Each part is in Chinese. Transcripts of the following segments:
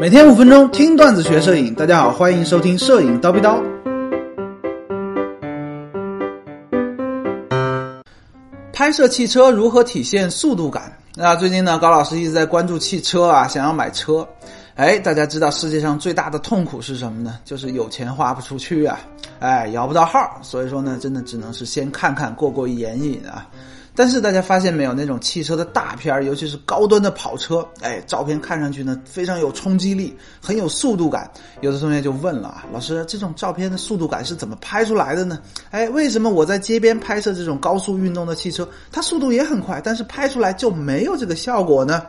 每天五分钟听段子学摄影，大家好，欢迎收听摄影刀逼刀。拍摄汽车如何体现速度感？那最近呢，高老师一直在关注汽车啊，想要买车。哎，大家知道世界上最大的痛苦是什么呢？就是有钱花不出去啊，哎，摇不到号。所以说呢，真的只能是先看看，过过眼瘾啊。但是大家发现没有，那种汽车的大片，尤其是高端的跑车，哎，照片看上去呢非常有冲击力，很有速度感。有的同学就问了啊，老师，这种照片的速度感是怎么拍出来的呢？哎，为什么我在街边拍摄这种高速运动的汽车，它速度也很快，但是拍出来就没有这个效果呢？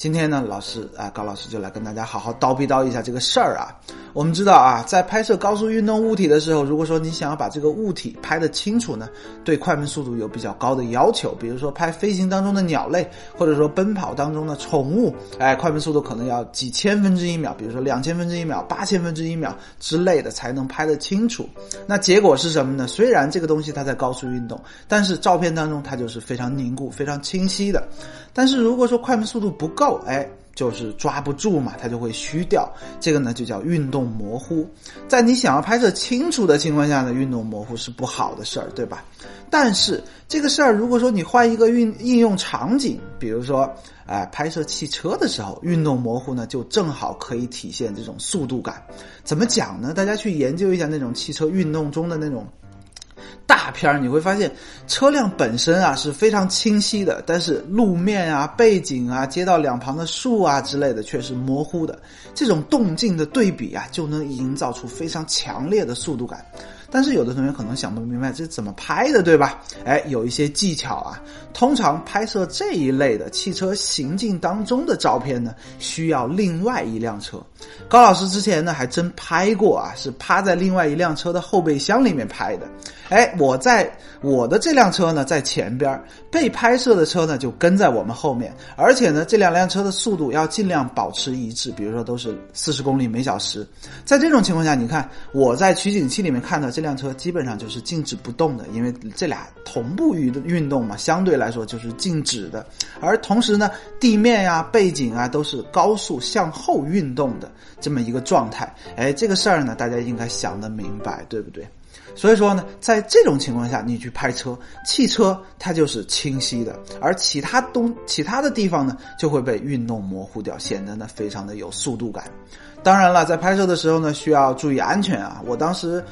今天呢，老师啊，高老师就来跟大家好好叨逼叨一下这个事儿啊。我们知道啊，在拍摄高速运动物体的时候，如果说你想要把这个物体拍得清楚呢，对快门速度有比较高的要求。比如说拍飞行当中的鸟类，或者说奔跑当中的宠物，哎，快门速度可能要几千分之一秒，比如说两千分之一秒、八千分之一秒之类的才能拍得清楚。那结果是什么呢？虽然这个东西它在高速运动，但是照片当中它就是非常凝固、非常清晰的。但是如果说快门速度不够，哎，就是抓不住嘛，它就会虚掉。这个呢就叫运动模糊。在你想要拍摄清楚的情况下呢，运动模糊是不好的事儿，对吧？但是这个事儿，如果说你换一个运应用场景，比如说，哎，拍摄汽车的时候，运动模糊呢就正好可以体现这种速度感。怎么讲呢？大家去研究一下那种汽车运动中的那种大。片儿你会发现，车辆本身啊是非常清晰的，但是路面啊、背景啊、街道两旁的树啊之类的却是模糊的。这种动静的对比啊，就能营造出非常强烈的速度感。但是有的同学可能想不明白这怎么拍的，对吧？哎，有一些技巧啊。通常拍摄这一类的汽车行进当中的照片呢，需要另外一辆车。高老师之前呢还真拍过啊，是趴在另外一辆车的后备箱里面拍的。哎，我在我的这辆车呢在前边，被拍摄的车呢就跟在我们后面，而且呢这两辆车的速度要尽量保持一致，比如说都是四十公里每小时。在这种情况下，你看我在取景器里面看到这辆车基本上就是静止不动的，因为这俩同步运运动嘛，相对来说就是静止的。而同时呢，地面呀、背景啊都是高速向后运动的这么一个状态。哎，这个事儿呢，大家应该想得明白，对不对？所以说呢，在这种情况下，你去拍车，汽车它就是清晰的，而其他东其他的地方呢，就会被运动模糊掉，显得呢非常的有速度感。当然了，在拍摄的时候呢，需要注意安全啊。我当时。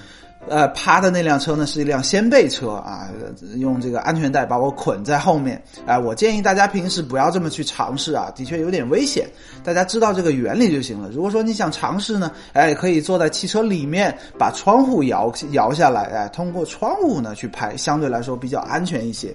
呃，趴的那辆车呢是一辆掀背车啊，用这个安全带把我捆在后面。哎，我建议大家平时不要这么去尝试啊，的确有点危险。大家知道这个原理就行了。如果说你想尝试呢，哎，可以坐在汽车里面，把窗户摇摇下来，哎，通过窗户呢去拍，相对来说比较安全一些。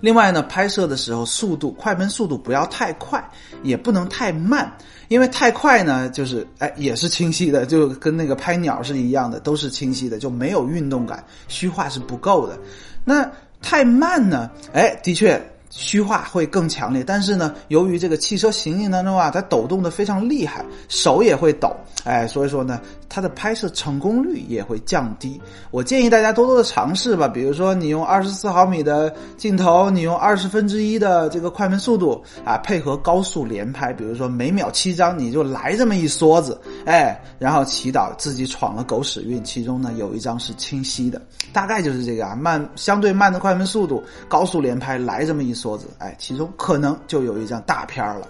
另外呢，拍摄的时候速度快门速度不要太快，也不能太慢，因为太快呢，就是哎也是清晰的，就跟那个拍鸟是一样的，都是清晰的，就没有运动感，虚化是不够的。那太慢呢，哎，的确。虚化会更强烈，但是呢，由于这个汽车行进当中啊，它抖动的非常厉害，手也会抖，哎，所以说呢，它的拍摄成功率也会降低。我建议大家多多的尝试吧，比如说你用二十四毫米的镜头，你用二十分之一的这个快门速度啊，配合高速连拍，比如说每秒七张，你就来这么一梭子，哎，然后祈祷自己闯了狗屎运，其中呢有一张是清晰的，大概就是这个啊，慢相对慢的快门速度，高速连拍来这么一。梭子，哎，其中可能就有一张大片了，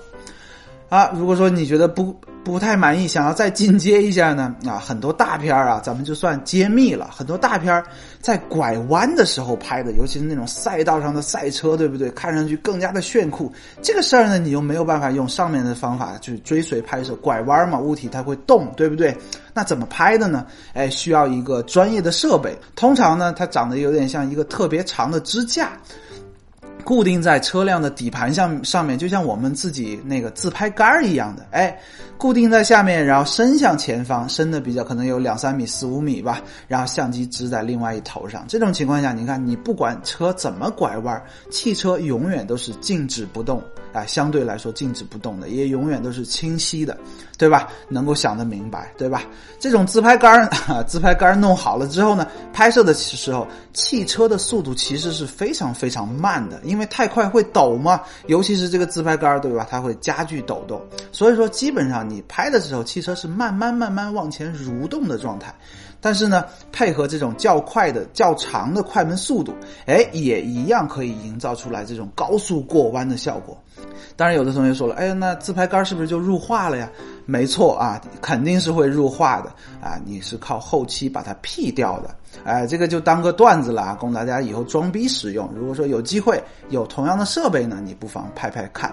啊，如果说你觉得不不太满意，想要再进阶一下呢，啊，很多大片儿啊，咱们就算揭秘了，很多大片儿在拐弯的时候拍的，尤其是那种赛道上的赛车，对不对？看上去更加的炫酷。这个事儿呢，你又没有办法用上面的方法去追随拍摄，拐弯嘛，物体它会动，对不对？那怎么拍的呢？哎，需要一个专业的设备，通常呢，它长得有点像一个特别长的支架。固定在车辆的底盘上上面，就像我们自己那个自拍杆儿一样的，哎，固定在下面，然后伸向前方，伸的比较可能有两三米、四五米吧，然后相机支在另外一头上。这种情况下，你看你不管车怎么拐弯，汽车永远都是静止不动，啊，相对来说静止不动的，也永远都是清晰的，对吧？能够想得明白，对吧？这种自拍杆儿，自拍杆儿弄好了之后呢，拍摄的时候，汽车的速度其实是非常非常慢的。因为太快会抖嘛，尤其是这个自拍杆，对吧？它会加剧抖动。所以说，基本上你拍的时候，汽车是慢慢慢慢往前蠕动的状态。但是呢，配合这种较快的、较长的快门速度，哎，也一样可以营造出来这种高速过弯的效果。当然，有的同学说了，哎，那自拍杆是不是就入画了呀？没错啊，肯定是会入画的啊。你是靠后期把它 P 掉的，哎，这个就当个段子了，供大家以后装逼使用。如果说有机会有同样的设备呢，你不妨拍拍看。